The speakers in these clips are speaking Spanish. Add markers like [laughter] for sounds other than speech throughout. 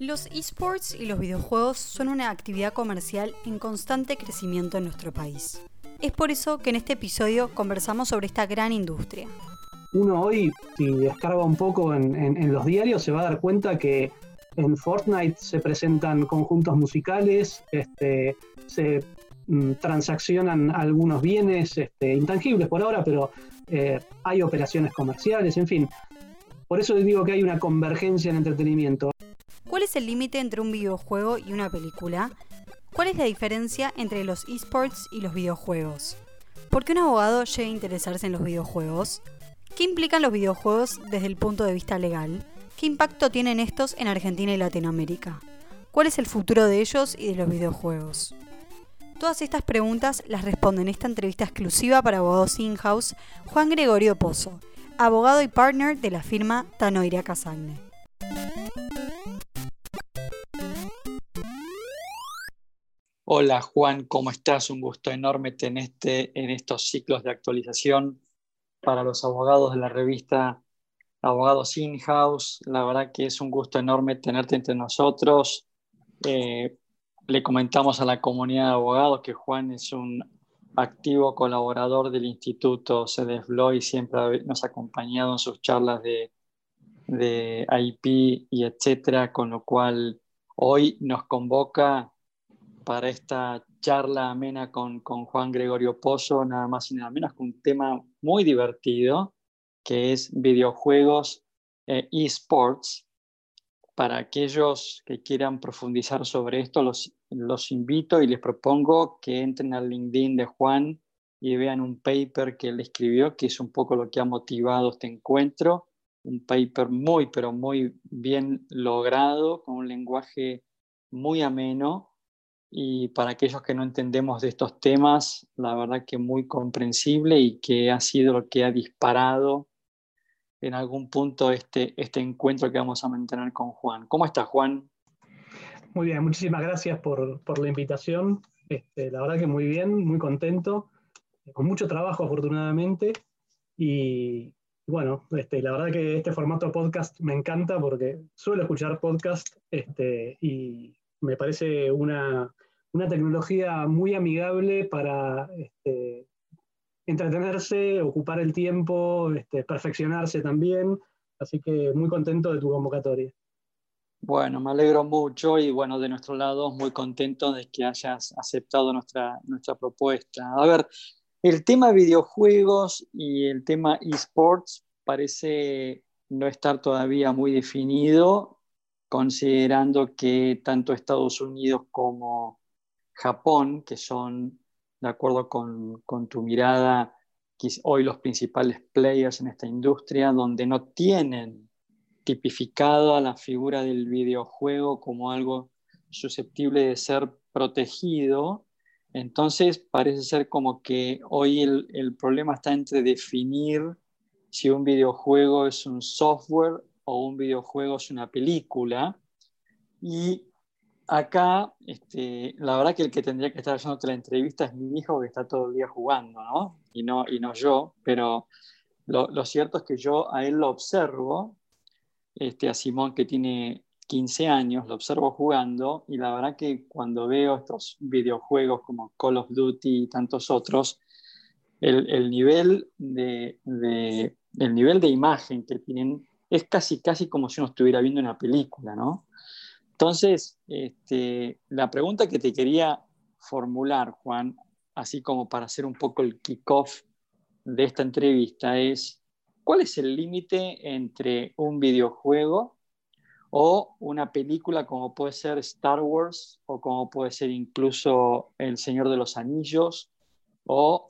Los esports y los videojuegos son una actividad comercial en constante crecimiento en nuestro país. Es por eso que en este episodio conversamos sobre esta gran industria. Uno hoy, si descarga un poco en, los diarios, se va a dar cuenta que en Fortnite se presentan conjuntos musicales, este, se mm, transaccionan algunos bienes este, intangibles por ahora, pero eh, hay operaciones comerciales, en fin. Por eso digo que hay una convergencia en entretenimiento. ¿Cuál es el límite entre un videojuego y una película? ¿Cuál es la diferencia entre los esports y los videojuegos? ¿Por qué un abogado llega a interesarse en los videojuegos? ¿Qué implican los videojuegos desde el punto de vista legal? ¿Qué impacto tienen estos en Argentina y Latinoamérica? ¿Cuál es el futuro de ellos y de los videojuegos? Todas estas preguntas las responde en esta entrevista exclusiva para abogados in-house Juan Gregorio Pozo, abogado y partner de la firma Tanoira Casagne. Hola Juan, ¿cómo estás? Un gusto enorme tenerte en estos ciclos de actualización para los abogados de la revista Abogados In-House. La verdad que es un gusto enorme tenerte entre nosotros. Eh, le comentamos a la comunidad de abogados que Juan es un activo colaborador del Instituto CEDESBLO y siempre nos ha acompañado en sus charlas de, de IP y etcétera, con lo cual hoy nos convoca para esta charla amena con, con, Juan Gregorio Pozo, nada más y nada menos con un tema muy divertido, que es videojuegos e esports. Para aquellos que quieran profundizar sobre esto, los los invito y les propongo que entren al LinkedIn de Juan y vean un paper que él escribió, que es un poco lo que ha motivado este encuentro. Un paper muy, pero muy bien logrado, con un lenguaje muy ameno. Y para aquellos que no entendemos de estos temas, la verdad que muy comprensible y que ha sido lo que ha disparado en algún punto este, este encuentro que vamos a mantener con Juan. ¿Cómo está Juan? Muy bien, muchísimas gracias por, la invitación. Este, la verdad que muy bien, muy contento, con mucho trabajo afortunadamente. Y bueno, este, la verdad que este formato podcast me encanta porque suelo escuchar podcast este, y me parece una, tecnología muy amigable para entretenerse, ocupar el tiempo, perfeccionarse también. Así que muy contento de tu convocatoria. Bueno, me alegro mucho y bueno, de nuestro lado muy contento de que hayas aceptado nuestra, nuestra propuesta. A ver, el tema videojuegos y el tema esports parece no estar todavía muy definido, considerando que tanto Estados Unidos como Japón, que son, de acuerdo con, tu mirada, hoy los principales players en esta industria, donde no tienen tipificado a la figura del videojuego como algo susceptible de ser protegido, entonces parece ser como que hoy el, problema está entre definir si un videojuego es un software o un videojuego es una película. Y acá, este, la verdad que el que tendría que estar haciendo la entrevista es mi hijo que está todo el día jugando, ¿no? Y no, y no yo, pero lo, cierto es que yo a él lo observo este, a Simón que tiene 15 años, lo observo jugando y la verdad que cuando veo estos videojuegos como Call of Duty y tantos otros, el, nivel, de, el nivel de imagen que tienen es casi, casi como si uno estuviera viendo una película, ¿no? Entonces, este, la pregunta que te quería formular, Juan, así como para hacer un poco el kickoff de esta entrevista, es, ¿Cuál es el límite entre un videojuego o una película como puede ser Star Wars o como puede ser incluso El Señor de los Anillos o,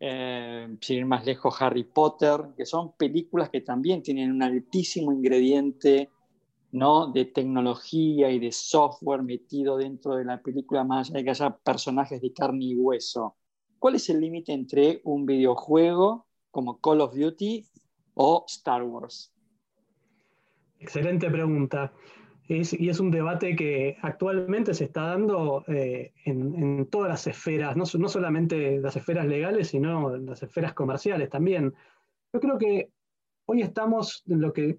eh, sin ir más lejos, Harry Potter, que son películas que también tienen un altísimo ingrediente ¿no? de tecnología y de software metido dentro de la película, más allá de que haya personajes de carne y hueso. ¿Cuál es el límite entre un videojuego como Call of Duty o Star Wars? Excelente pregunta. Y es un debate que actualmente se está dando eh, en, todas las esferas, no, no, solamente las esferas legales, sino las esferas comerciales también. Yo creo que hoy estamos en lo que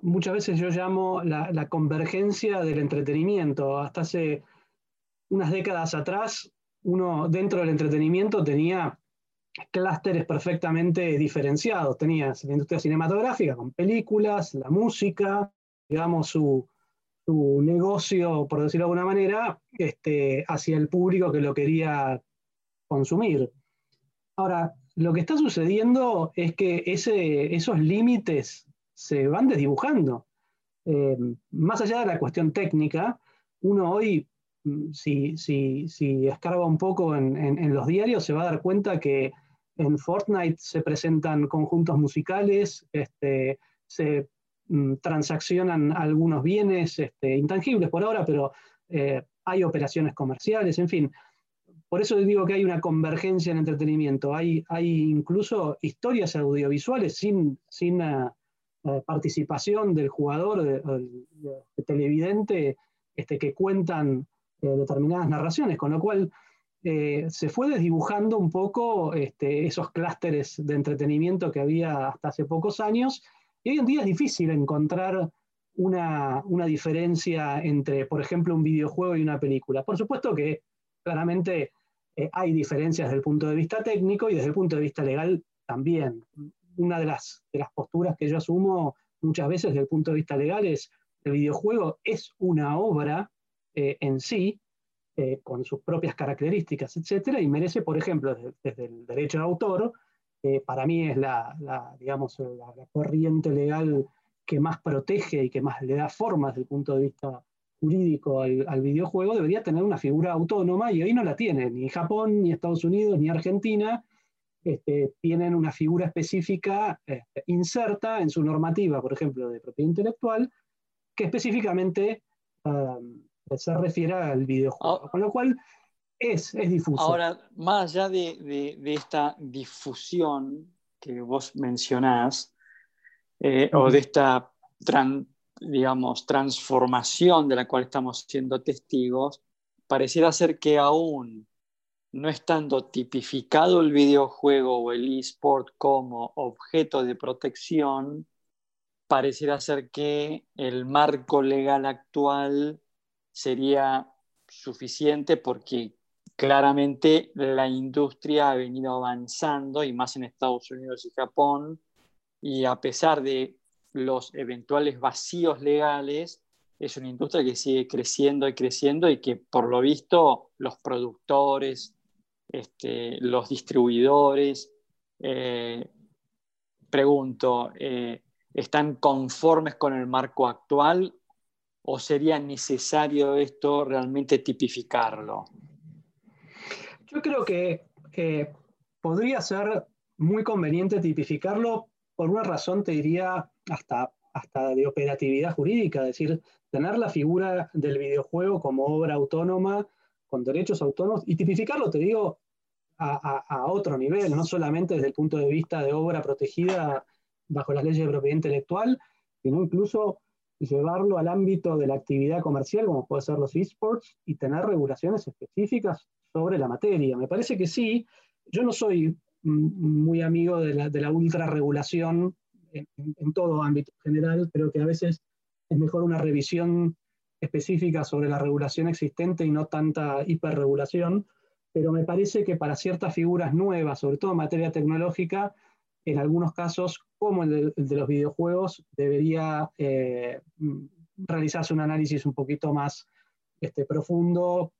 muchas veces yo llamo la, convergencia del entretenimiento. Hasta hace unas décadas atrás, uno dentro del entretenimiento tenía clústeres perfectamente diferenciados. Tenías la industria cinematográfica con películas, la música, digamos, su, negocio, por decirlo de alguna manera, este, hacia el público que lo quería consumir. Ahora, lo que está sucediendo es que ese, esos límites se van desdibujando. Eh, más allá de la cuestión técnica, uno hoy, mm, si, si, escarba un poco en, los diarios, se va a dar cuenta que en Fortnite se presentan conjuntos musicales, este, se transaccionan algunos bienes este, intangibles por ahora, pero eh, hay operaciones comerciales, en fin. Por eso digo que hay una convergencia en entretenimiento. Hay, hay incluso historias audiovisuales sin, sin uh, uh, participación del jugador, del televidente, este, que cuentan eh, determinadas narraciones, con lo cual eh, se fue desdibujando un poco este, esos clústeres de entretenimiento que había hasta hace pocos años. Y hoy en día es difícil encontrar una, diferencia entre, por ejemplo, un videojuego y una película. Por supuesto que claramente eh, hay diferencias desde el punto de vista técnico y desde el punto de vista legal también. Una de las, de las posturas que yo asumo muchas veces desde el punto de vista legal es el videojuego es una obra eh, en sí, eh, con sus propias características, etcétera, y merece, por ejemplo, desde, el derecho de autor, para mí es la, digamos, la, corriente legal que más protege y que más le da forma desde el punto de vista jurídico al, videojuego debería tener una figura autónoma y hoy no la tiene. Ni Japón, ni Estados Unidos, ni Argentina este, tienen una figura específica este, inserta en su normativa, por ejemplo, de propiedad intelectual, que específicamente um, se refiere al videojuego. Con lo cual es, es difuso. Ahora, más allá de, esta difusión que vos mencionás, eh, o de esta digamos, transformación de la cual estamos siendo testigos, pareciera ser que aún no estando tipificado el videojuego o el eSport como objeto de protección, pareciera ser que el marco legal actual sería suficiente porque claramente la industria ha venido avanzando y más en Estados Unidos y Japón y a pesar de los eventuales vacíos legales, es una industria que sigue creciendo y creciendo y que por lo visto los productores, este, los distribuidores, eh, pregunto, eh, ¿están conformes con el marco actual o sería necesario esto realmente tipificarlo? Yo creo que podría ser muy conveniente tipificarlo. Por una razón, te diría, hasta, hasta de operatividad jurídica, es decir, tener la figura del videojuego como obra autónoma, con derechos autónomos, y tipificarlo, te digo, a, otro nivel, no solamente desde el punto de vista de obra protegida bajo las leyes de propiedad intelectual, sino incluso llevarlo al ámbito de la actividad comercial, como puede ser los esports, y tener regulaciones específicas sobre la materia. Me parece que sí. Yo no soy muy amigo de la, de la ultrarregulación en, todo ámbito general, creo que a veces es mejor una revisión específica sobre la regulación existente y no tanta hiperregulación, pero me parece que para ciertas figuras nuevas, sobre todo en materia tecnológica, en algunos casos, como el de, los videojuegos, debería eh, realizarse un análisis un poquito más este, profundo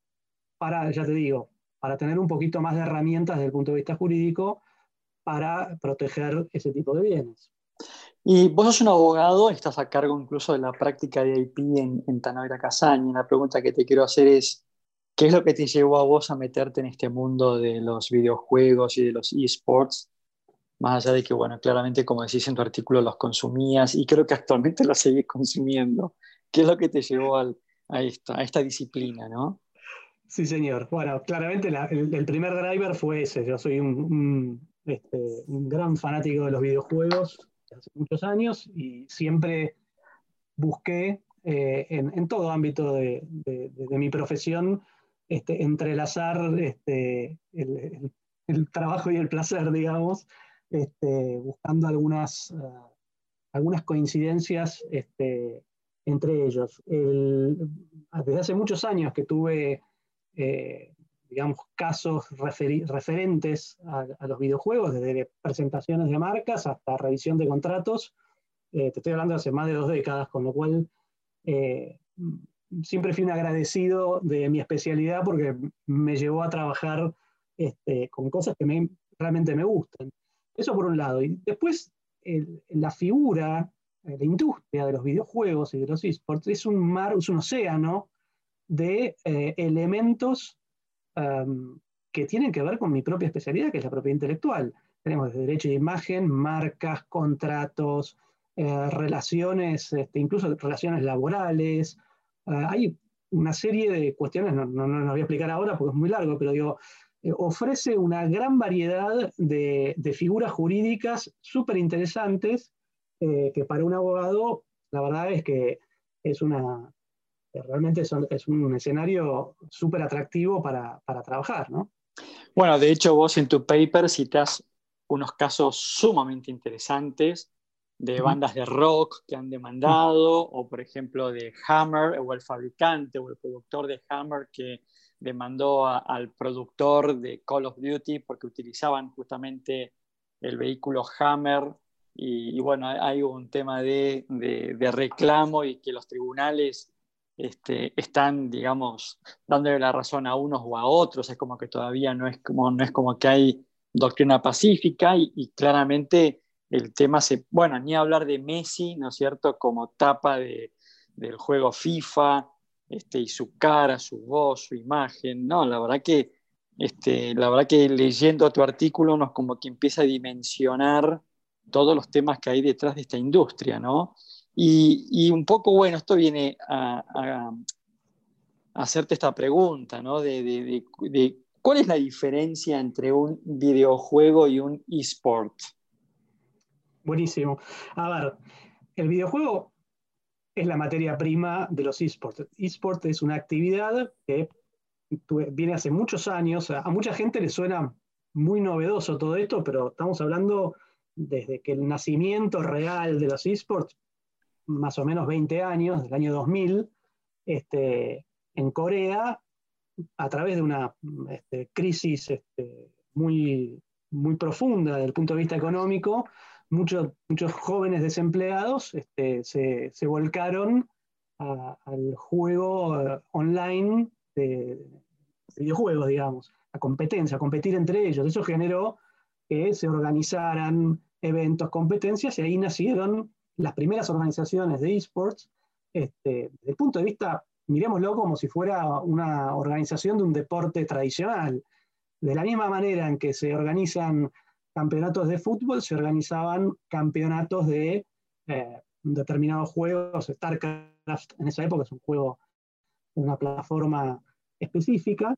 para, ya te digo, para tener un poquito más de herramientas desde el punto de vista jurídico para proteger ese tipo de bienes. Y vos sos un abogado, estás a cargo incluso de la práctica de IP en, en Tanovera Casaña. La pregunta que te quiero hacer es, ¿qué es lo que te llevó a vos a meterte en este mundo de los videojuegos y de los esports? Más allá de que, bueno, claramente, como decís en tu artículo, los consumías y creo que actualmente los seguís consumiendo. ¿Qué es lo que te llevó a, esta, a esta disciplina, no? Sí, señor. Bueno, claramente el, primer driver fue ese. Yo soy un, este, gran fanático de los videojuegos hace muchos años y siempre busqué eh, en, todo ámbito de, mi profesión este, entrelazar este, el, trabajo y el placer, digamos, buscando algunas, eh, algunas coincidencias entre ellos. desde hace muchos años que tuve, eh, digamos, casos referentes a, los videojuegos, desde presentaciones de marcas hasta revisión de contratos. Eh, te estoy hablando hace más de dos décadas, con lo cual eh, siempre fui un agradecido de mi especialidad porque me llevó a trabajar este, con cosas que realmente me gustan. Eso por un lado. Y después, la figura eh, la industria de los videojuegos y de los esports es un mar, es un océano de eh, elementos que tienen que ver con mi propia especialidad, que es la propiedad intelectual. Tenemos derecho de imagen, marcas, contratos, eh, relaciones, este, incluso relaciones laborales. hay una serie de cuestiones, no, no, no, voy a explicar ahora porque es muy largo, pero digo, ofrece una gran variedad de, de figuras jurídicas súper interesantes eh, que para un abogado, la verdad es que es una, realmente es un escenario súper atractivo para, para, trabajar, ¿no? Bueno, de hecho vos en tu paper citas unos casos sumamente interesantes de bandas de rock que han demandado, o por ejemplo de Hammer, o el fabricante o el productor de Hammer que demandó al productor de Call of Duty porque utilizaban justamente el vehículo Hammer y, bueno, hay un tema de, reclamo y que los tribunales este, están, digamos, dándole la razón a unos o a otros, es como que todavía no es como, no es como que hay doctrina pacífica y, claramente el tema se, bueno, ni hablar de Messi, ¿no es cierto?, como tapa de, del juego FIFA, este, y su cara, su voz, su imagen, no, la verdad que, este, la verdad que leyendo tu artículo uno como que empieza a dimensionar todos los temas que hay detrás de esta industria, ¿no? Y, un poco, bueno, esto viene a, hacerte esta pregunta, ¿no? De, cuál es la diferencia entre un videojuego y un eSport. Buenísimo. A ver, el videojuego es la materia prima de los eSports. eSport es una actividad que viene hace muchos años. A mucha gente le suena muy novedoso todo esto, pero estamos hablando desde que el nacimiento real de los esports, más o menos 20 años, del año 2000, este, en Corea, a través de una este, crisis este, muy, muy profunda desde el punto de vista económico, muchos, muchos jóvenes desempleados este, se, volcaron al juego eh, online de, videojuegos, digamos, a competencia, a competir entre ellos. Eso generó que se organizaran eventos, competencias, y ahí nacieron las primeras organizaciones de esports. Este, desde el punto de vista, miremoslo como si fuera una organización de un deporte tradicional. De la misma manera en que se organizan campeonatos de fútbol, se organizaban campeonatos de eh, determinados juegos. StarCraft en esa época es un juego en una plataforma específica.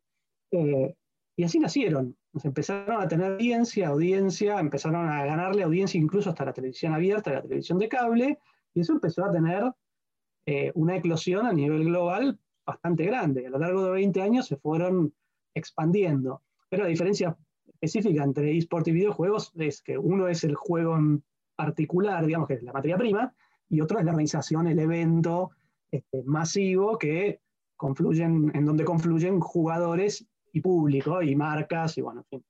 Eh, y así nacieron. empezaron a tener audiencia, audiencia, empezaron a ganarle audiencia incluso hasta la televisión abierta, la televisión de cable, y eso empezó a tener eh, una eclosión a nivel global bastante grande. A lo largo de 20 años se fueron expandiendo. Pero la diferencia específica entre eSport y videojuegos es que uno es el juego en particular, digamos que es la materia prima, y otro es la organización, el evento este, masivo que confluyen, en donde confluyen jugadores y público y marcas y bueno, en fin.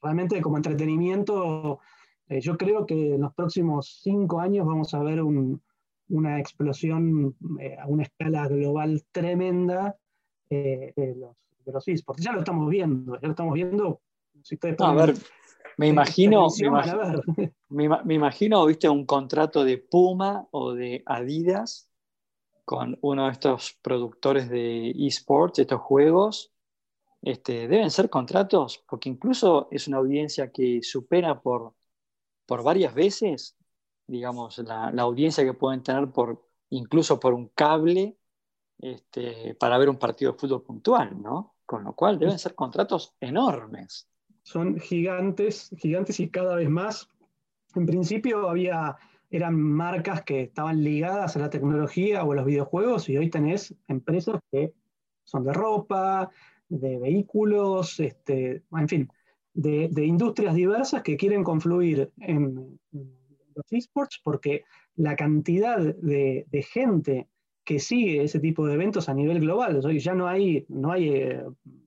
Realmente como entretenimiento, eh, yo creo que en los próximos cinco años vamos a ver una explosión eh, a una escala global tremenda eh, de, los, de los esports. Ya lo estamos viendo, ya lo estamos viendo. a ver, me imagino, me, [laughs] me, imagino, viste, un contrato de Puma o de Adidas con uno de estos productores de esports, estos juegos, este, deben ser contratos, porque incluso es una audiencia que supera por, por varias veces, digamos, la, audiencia que pueden tener por, incluso por un cable este, para ver un partido de fútbol puntual, ¿no? Con lo cual deben ser contratos enormes. Son gigantes, gigantes y cada vez más. En principio había, eran marcas que estaban ligadas a la tecnología o a los videojuegos y hoy tenés empresas que son de ropa, de vehículos, este, en fin, de, industrias diversas que quieren confluir en, los esports porque la cantidad de, gente que sigue ese tipo de eventos a nivel global, hoy ya no hay, no hay eh,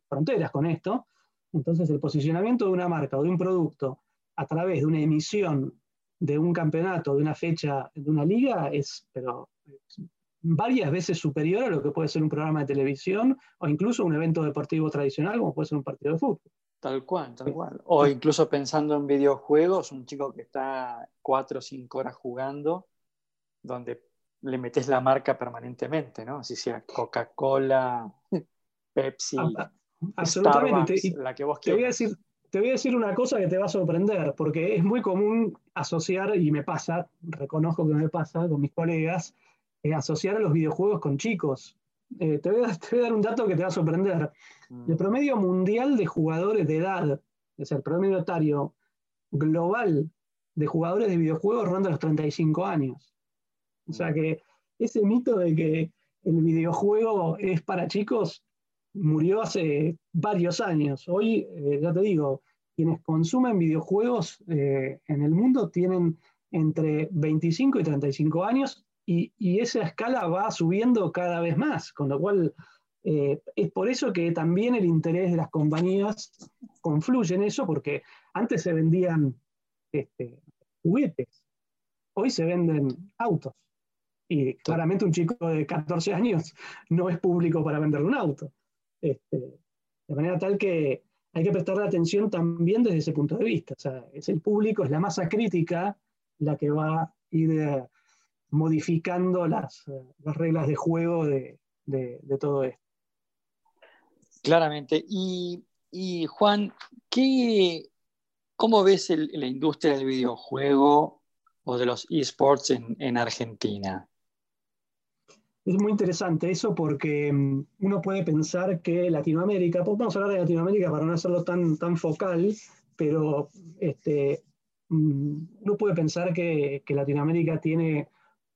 fronteras con esto, entonces el posicionamiento de una marca o de un producto a través de una emisión de un campeonato, de una fecha, de una liga, es, pero, varias veces superior a lo que puede ser un programa de televisión o incluso un evento deportivo tradicional como puede ser un partido de fútbol. Tal cual, tal cual. O incluso pensando en videojuegos, un chico que está cuatro o cinco horas jugando, donde le metes la marca permanentemente, ¿no? Así sea Coca-Cola, [laughs] Pepsi, ah, Starbucks, la que vos quieras. Te voy, a decir, te voy a decir una cosa que te va a sorprender, porque es muy común asociar, y me pasa, reconozco que me pasa con mis colegas, eh, asociar a los videojuegos con chicos. Eh, [laughs] te, voy a, dar un dato que te va a sorprender. Mm. El promedio mundial de jugadores de edad, es el promedio etario global de jugadores de videojuegos ronda los 35 años. O sea mm. que ese mito de que el videojuego es para chicos murió hace varios años. Hoy, eh, ya te digo, quienes consumen videojuegos en el mundo tienen entre 25 y 35 años y, esa escala va subiendo cada vez más, con lo cual eh, es por eso que también el interés de las compañías confluye en eso, porque antes se vendían este, juguetes, hoy se venden autos. Y claramente un chico de 14 años no es público para venderle un auto. Este, de manera tal que hay que prestarle atención también desde ese punto de vista. O sea, es el público, es la masa crítica la que va a ir modificando las, reglas de juego de, todo esto. Claramente. Y, Juan, ¿qué, ¿cómo ves la industria del videojuego o de los esports en, Argentina? Es muy interesante eso porque mm, uno puede pensar que Latinoamérica, pues vamos a hablar de Latinoamérica para no hacerlo tan, tan focal, pero este, mm, uno puede pensar que, que Latinoamérica tiene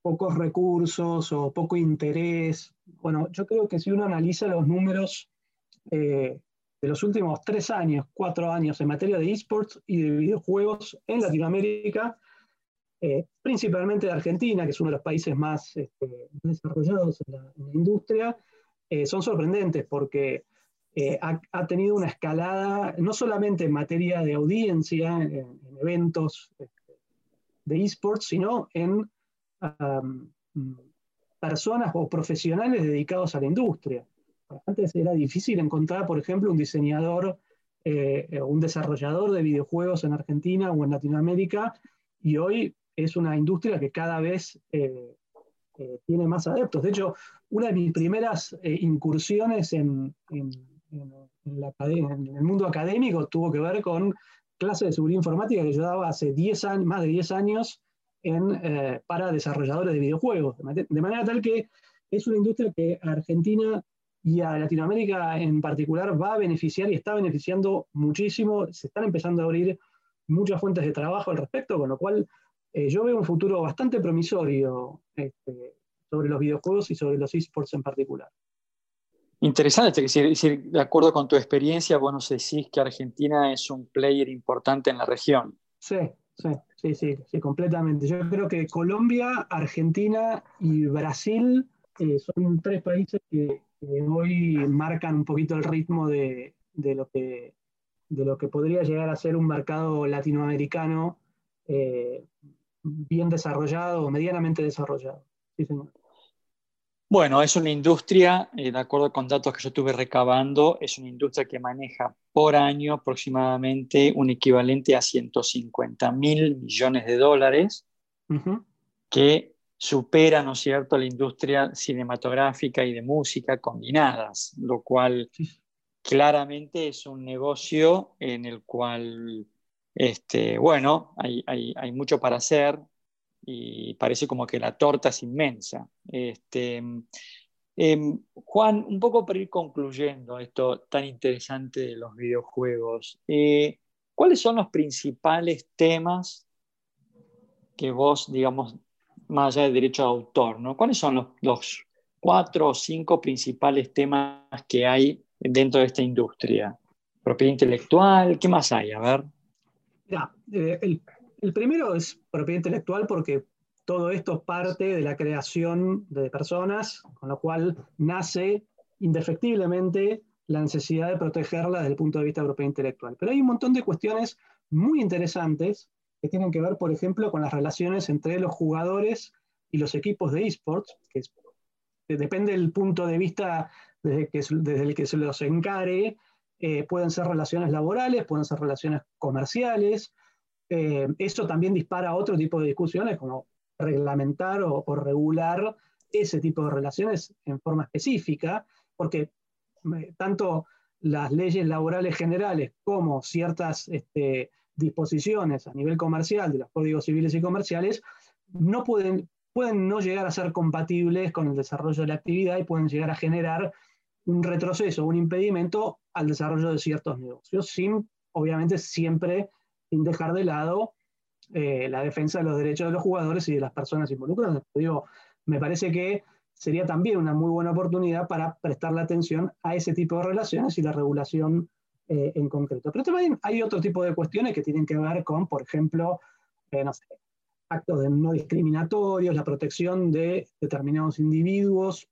pocos recursos o poco interés. Bueno, yo creo que si uno analiza los números eh, de los últimos tres años, cuatro años en materia de esports y de videojuegos en Latinoamérica, eh, principalmente de Argentina, que es uno de los países más este, desarrollados en la, industria, eh, son sorprendentes porque ha, tenido una escalada no solamente en materia de audiencia, en eventos este, de esports, sino en personas o profesionales dedicados a la industria. Antes era difícil encontrar, por ejemplo, un diseñador, eh, un desarrollador de videojuegos en Argentina o en Latinoamérica, y hoy es una industria que cada vez eh, eh, tiene más adeptos. De hecho, una de mis primeras incursiones en, en, el mundo académico tuvo que ver con clases de seguridad informática que yo daba hace 10 años, más de 10 años eh, para desarrolladores de videojuegos. De manera tal que es una industria que a Argentina y a Latinoamérica en particular va a beneficiar y está beneficiando muchísimo. Se están empezando a abrir muchas fuentes de trabajo al respecto, con lo cual eh, yo veo un futuro bastante promisorio este, sobre los videojuegos y sobre los esports en particular. Interesante, decir, de acuerdo con tu experiencia, vos nos decís que Argentina es un player importante en la región. Sí, sí. Sí, sí, sí, completamente. Yo creo que Colombia, Argentina y Brasil eh, son tres países que, hoy marcan un poquito el ritmo de, lo que, de lo que podría llegar a ser un mercado latinoamericano eh, bien desarrollado o medianamente desarrollado. Sí, señor. Bueno, es una industria, eh, de acuerdo con datos que yo estuve recabando, es una industria que maneja por año aproximadamente un equivalente a 150 mil millones de dólares, que supera, ¿no es cierto?, la industria cinematográfica y de música combinadas, lo cual claramente es un negocio en el cual, este, bueno, hay, hay mucho para hacer, y parece como que la torta es inmensa. Este, em, Juan, un poco para ir concluyendo esto tan interesante de los videojuegos, eh, ¿cuáles son los principales temas que vos, digamos, más allá del derecho de autor, ¿no? ¿cuáles son los, cuatro o cinco principales temas que hay dentro de esta industria? Propiedad intelectual, ¿qué más hay? A ver. Eh, El primero es propiedad intelectual porque todo esto parte de la creación de personas, con lo cual nace indefectiblemente la necesidad de protegerla desde el punto de vista de propiedad intelectual. Pero hay un montón de cuestiones muy interesantes que tienen que ver, por ejemplo, con las relaciones entre los jugadores y los equipos de esports, que, depende del punto de vista desde, el que se los encare, eh, pueden ser relaciones laborales, pueden ser relaciones comerciales. Eh, eso también dispara otro tipo de discusiones, como reglamentar o, regular ese tipo de relaciones en forma específica, porque eh, tanto las leyes laborales generales como ciertas este, disposiciones a nivel comercial de los códigos civiles y comerciales no pueden, pueden no llegar a ser compatibles con el desarrollo de la actividad y pueden llegar a generar un retroceso, un impedimento al desarrollo de ciertos negocios, sin, obviamente, siempre sin dejar de lado eh, la defensa de los derechos de los jugadores y de las personas involucradas. Me parece que sería también una muy buena oportunidad para prestarle atención a ese tipo de relaciones y la regulación eh, en concreto. Pero también hay otro tipo de cuestiones que tienen que ver con, por ejemplo, eh, actos no discriminatorios, la protección de determinados individuos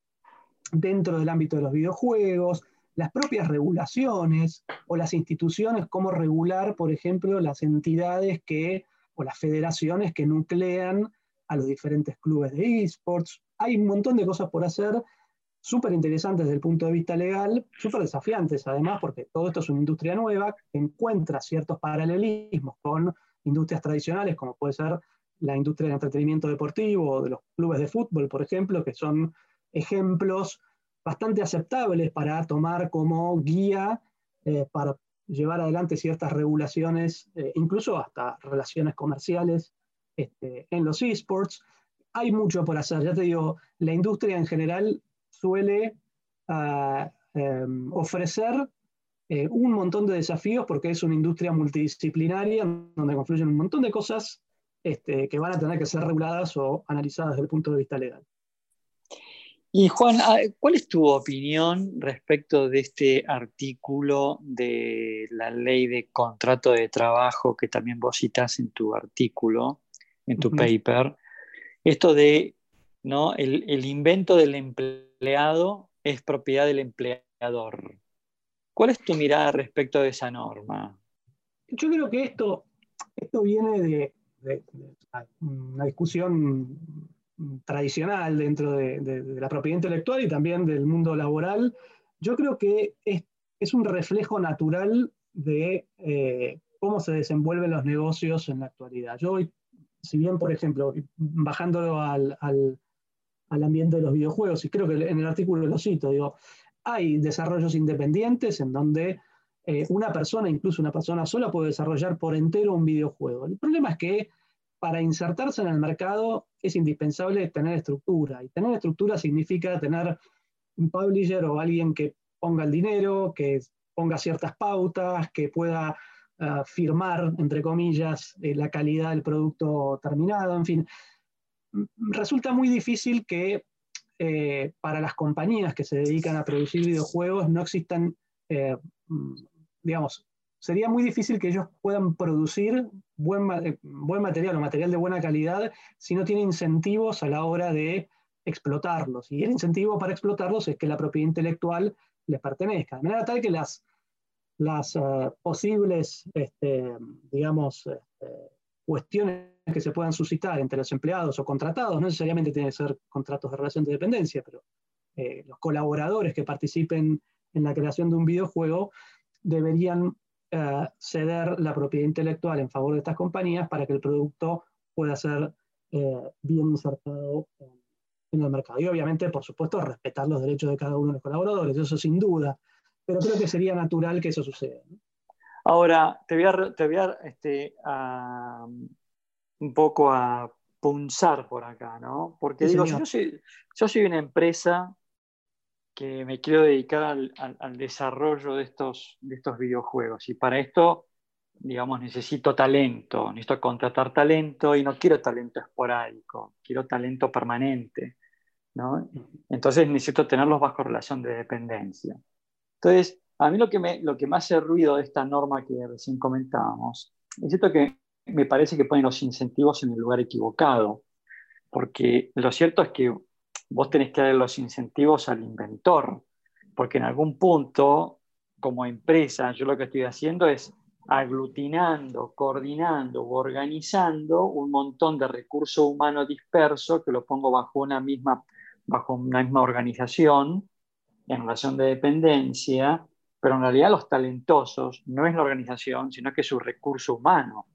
dentro del ámbito de los videojuegos, las propias regulaciones o las instituciones, cómo regular, por ejemplo, las entidades que o las federaciones que nuclean a los diferentes clubes de esports. Hay un montón de cosas por hacer, súper interesantes desde el punto de vista legal, súper desafiantes además, porque todo esto es una industria nueva que encuentra ciertos paralelismos con industrias tradicionales, como puede ser la industria del entretenimiento deportivo o de los clubes de fútbol, por ejemplo, que son ejemplos bastante aceptables para tomar como guía eh, para llevar adelante ciertas regulaciones, eh, incluso hasta relaciones comerciales este, en los esports. Hay mucho por hacer, ya te digo, la industria en general suele ah, em, ofrecer eh, un montón de desafíos porque es una industria multidisciplinaria donde confluyen un montón de cosas este, que van a tener que ser reguladas o analizadas desde el punto de vista legal. Y Juan, ah, ¿cuál es tu opinión respecto de este artículo de la ley de contrato de trabajo que también vos citas en tu artículo, en tu paper? Esto de, ¿no? El, invento del empleado es propiedad del empleador. ¿Cuál es tu mirada respecto de esa norma? Yo creo que esto, esto viene de una discusión tradicional dentro de, la propiedad intelectual y también del mundo laboral, yo creo que es, un reflejo natural de eh, cómo se desenvuelven los negocios en la actualidad. Yo, si bien, por ejemplo, bajándolo al, ambiente de los videojuegos, y creo que en el artículo lo cito, digo, hay desarrollos independientes en donde eh, una persona, incluso una persona sola, puede desarrollar por entero un videojuego. El problema es que para insertarse en el mercado es indispensable tener estructura. Y tener estructura significa tener un publisher o alguien que ponga el dinero, que ponga ciertas pautas, que pueda ah, firmar, entre comillas, eh, la calidad del producto terminado, en fin. Resulta muy difícil que eh, para las compañías que se dedican a producir videojuegos no existan, eh, mm, digamos, sería muy difícil que ellos puedan producir buen, eh, buen material o material de buena calidad si no tienen incentivos a la hora de explotarlos. Y el incentivo para explotarlos es que la propiedad intelectual les pertenezca. De manera tal que las, las eh, posibles, este, digamos, este, cuestiones que se puedan suscitar entre los empleados o contratados, no necesariamente tienen que ser contratos de relación de dependencia, pero eh, los colaboradores que participen en la creación de un videojuego deberían ceder la propiedad intelectual en favor de estas compañías para que el producto pueda ser eh, bien insertado en, el mercado. Y obviamente, por supuesto, respetar los derechos de cada uno de los colaboradores, eso sin duda, pero creo que sería natural que eso suceda. Ahora, te voy a, te este, un poco a punzar por acá, ¿no? Porque digo, yo soy, yo soy una empresa que me quiero dedicar al, desarrollo de estos, de estos videojuegos. Y para esto, digamos, necesito talento, necesito contratar talento y no quiero talento esporádico, quiero talento permanente. ¿no? Entonces necesito tenerlos bajo relación de dependencia. Entonces, a mí lo que, me, lo que me hace ruido de esta norma que recién comentábamos, es cierto que me parece que ponen los incentivos en el lugar equivocado, porque lo cierto es que vos tenés que dar los incentivos al inventor, porque en algún punto, como empresa, yo lo que estoy haciendo es aglutinando, coordinando o organizando un montón de recursos humanos dispersos que lo pongo bajo una misma, bajo una misma organización en relación de dependencia, pero en realidad los talentosos no es la organización, sino que es su recurso humano.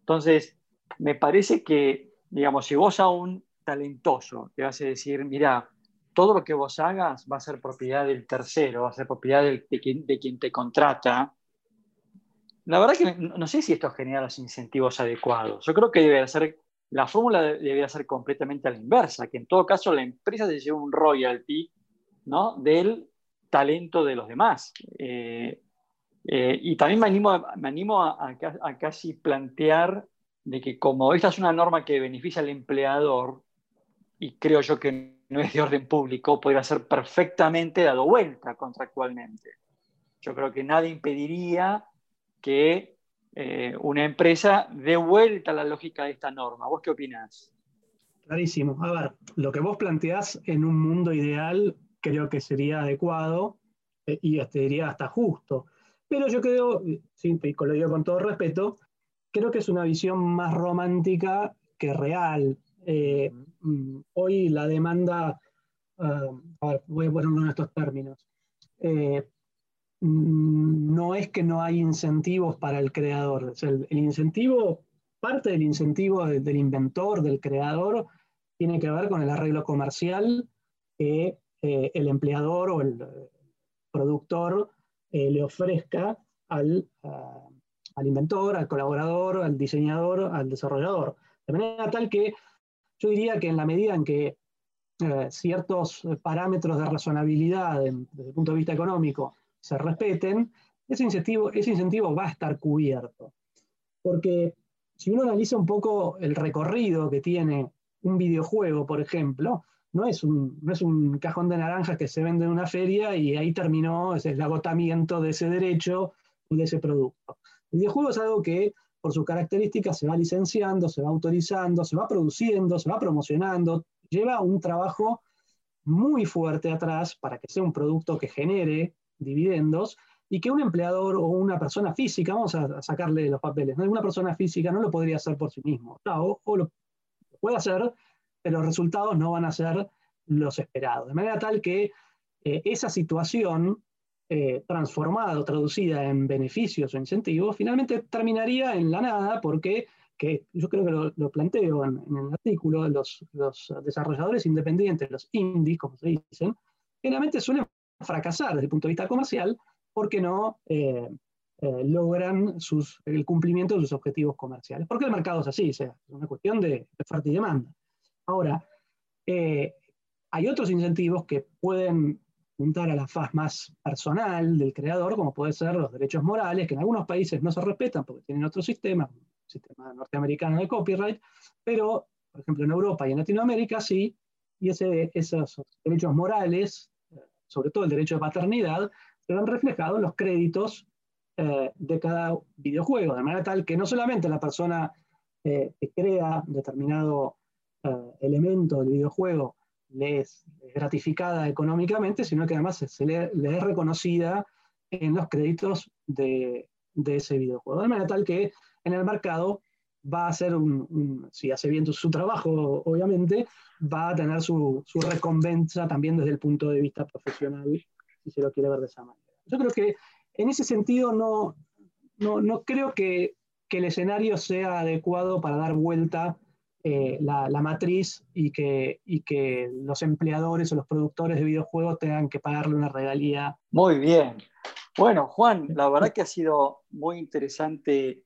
Entonces, me parece que, digamos, si vos a un talentoso le vas a decir, mira, todo lo que vos hagas va a ser propiedad del tercero, va a ser propiedad de, quien, de quien te contrata, la verdad que no sé si esto genera los incentivos adecuados. Yo creo que debe ser, la fórmula debería ser completamente a la inversa, que en todo caso la empresa se lleve un royalty ¿no? del talento de los demás. Eh, eh, y también me animo, me animo a, casi plantear de que como esta es una norma que beneficia al empleador, y creo yo que no es de orden público, podría ser perfectamente dado vuelta contractualmente. Yo creo que nadie impediría que eh, una empresa dé vuelta a la lógica de esta norma. ¿Vos qué opinás? Clarísimo. A ver, lo que vos planteás en un mundo ideal creo que sería adecuado eh, y te diría hasta justo. Pero yo creo, sí, lo digo con todo respeto, creo que es una visión más romántica que real. Eh, hoy la demanda, ah, a ver, voy a ponerlo en estos términos, eh, mm, no es que no hay incentivos para el creador. el, incentivo, parte del incentivo del inventor, del creador, tiene que ver con el arreglo comercial que eh, el empleador o el productor eh, le ofrezca al, al, inventor, al colaborador, al diseñador, al desarrollador. De manera tal que yo diría que en la medida en que eh, ciertos parámetros de razonabilidad desde el punto de vista económico se respeten, ese incentivo, ese incentivo va a estar cubierto. Porque si uno analiza un poco el recorrido que tiene un videojuego, por ejemplo, no es, un, es un cajón de naranjas que se vende en una feria y ahí terminó es el agotamiento de ese derecho o de ese producto. El videojuego es algo que por sus características se va licenciando, se va autorizando, se va produciendo, se va promocionando, lleva un trabajo muy fuerte atrás para que sea un producto que genere dividendos y que un empleador o una persona física, vamos a, sacarle los papeles, ¿no? una persona física no lo podría hacer por sí mismo, o, lo puede hacer, pero los resultados no van a ser los esperados. De manera tal que eh, esa situación eh, transformada o traducida en beneficios o incentivos, finalmente terminaría en la nada porque, que yo creo que lo, planteo en, el artículo, los, los, desarrolladores independientes, los indies, como se dicen, generalmente suelen fracasar desde el punto de vista comercial porque no eh, logran sus, el cumplimiento de sus objetivos comerciales. Porque el mercado es así, sea, es una cuestión de oferta y demanda. Ahora, eh, hay otros incentivos que pueden juntar a la faz más personal del creador, como pueden ser los derechos morales, que en algunos países no se respetan porque tienen otro sistema, un sistema norteamericano de copyright, pero, por ejemplo, en Europa y en Latinoamérica sí, y ese, esos derechos morales, sobre todo el derecho de paternidad, se ven reflejados en los créditos eh, de cada videojuego, de manera tal que no solamente la persona eh, que crea determinado eh, elemento del videojuego le es, gratificada económicamente, sino que además se le, es reconocida en los créditos de, ese videojuego. De manera tal que en el mercado va a ser un, si hace bien su trabajo, obviamente, va a tener su, recompensa también desde el punto de vista profesional, si se lo quiere ver de esa manera. Yo creo que en ese sentido no, no, creo que, que, el escenario sea adecuado para dar vuelta eh, la, matriz y que, y que los empleadores o los productores de videojuegos tengan que pagarle una regalía. Muy bien. Bueno, Juan, la verdad que ha sido muy interesante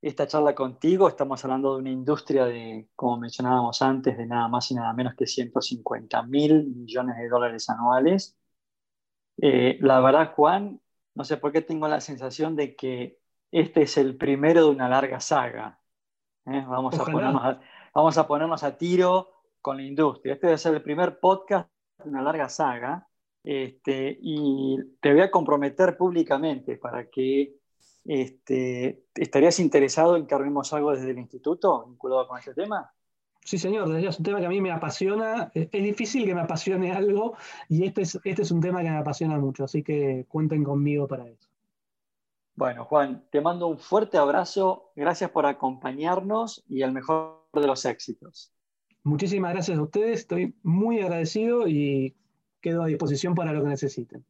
esta charla contigo. Estamos hablando de una industria de, como mencionábamos antes, de nada más y nada menos que 150 mil millones de dólares anuales. Eh, la verdad, Juan, no sé por qué tengo la sensación de que este es el primero de una larga saga. ¿Eh? Vamos, a ponernos a, vamos a ponernos a tiro con la industria. Este debe ser el primer podcast de una larga saga. Este, y te voy a comprometer públicamente para que Este, ¿Estarías interesado en que armemos algo desde el instituto vinculado con este tema? Sí, señor, es un tema que a mí me apasiona. Es difícil que me apasione algo y este es, este es un tema que me apasiona mucho, así que cuenten conmigo para eso. Bueno, Juan, te mando un fuerte abrazo. Gracias por acompañarnos y el mejor de los éxitos. Muchísimas gracias a ustedes. Estoy muy agradecido y quedo a disposición para lo que necesiten.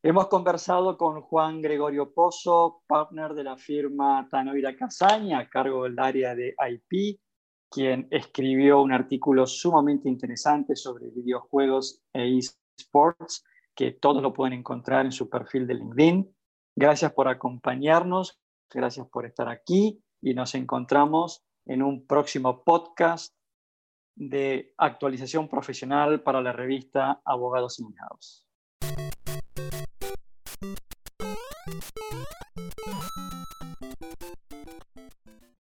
Hemos conversado con Juan Gregorio Pozo, partner de la firma Tanoira Casaña, a cargo del área de IP, quien escribió un artículo sumamente interesante sobre videojuegos e esports, que todos lo pueden encontrar en su perfil de LinkedIn. Gracias por acompañarnos, gracias por estar aquí y nos encontramos en un próximo podcast de actualización profesional para la revista Abogados In-House.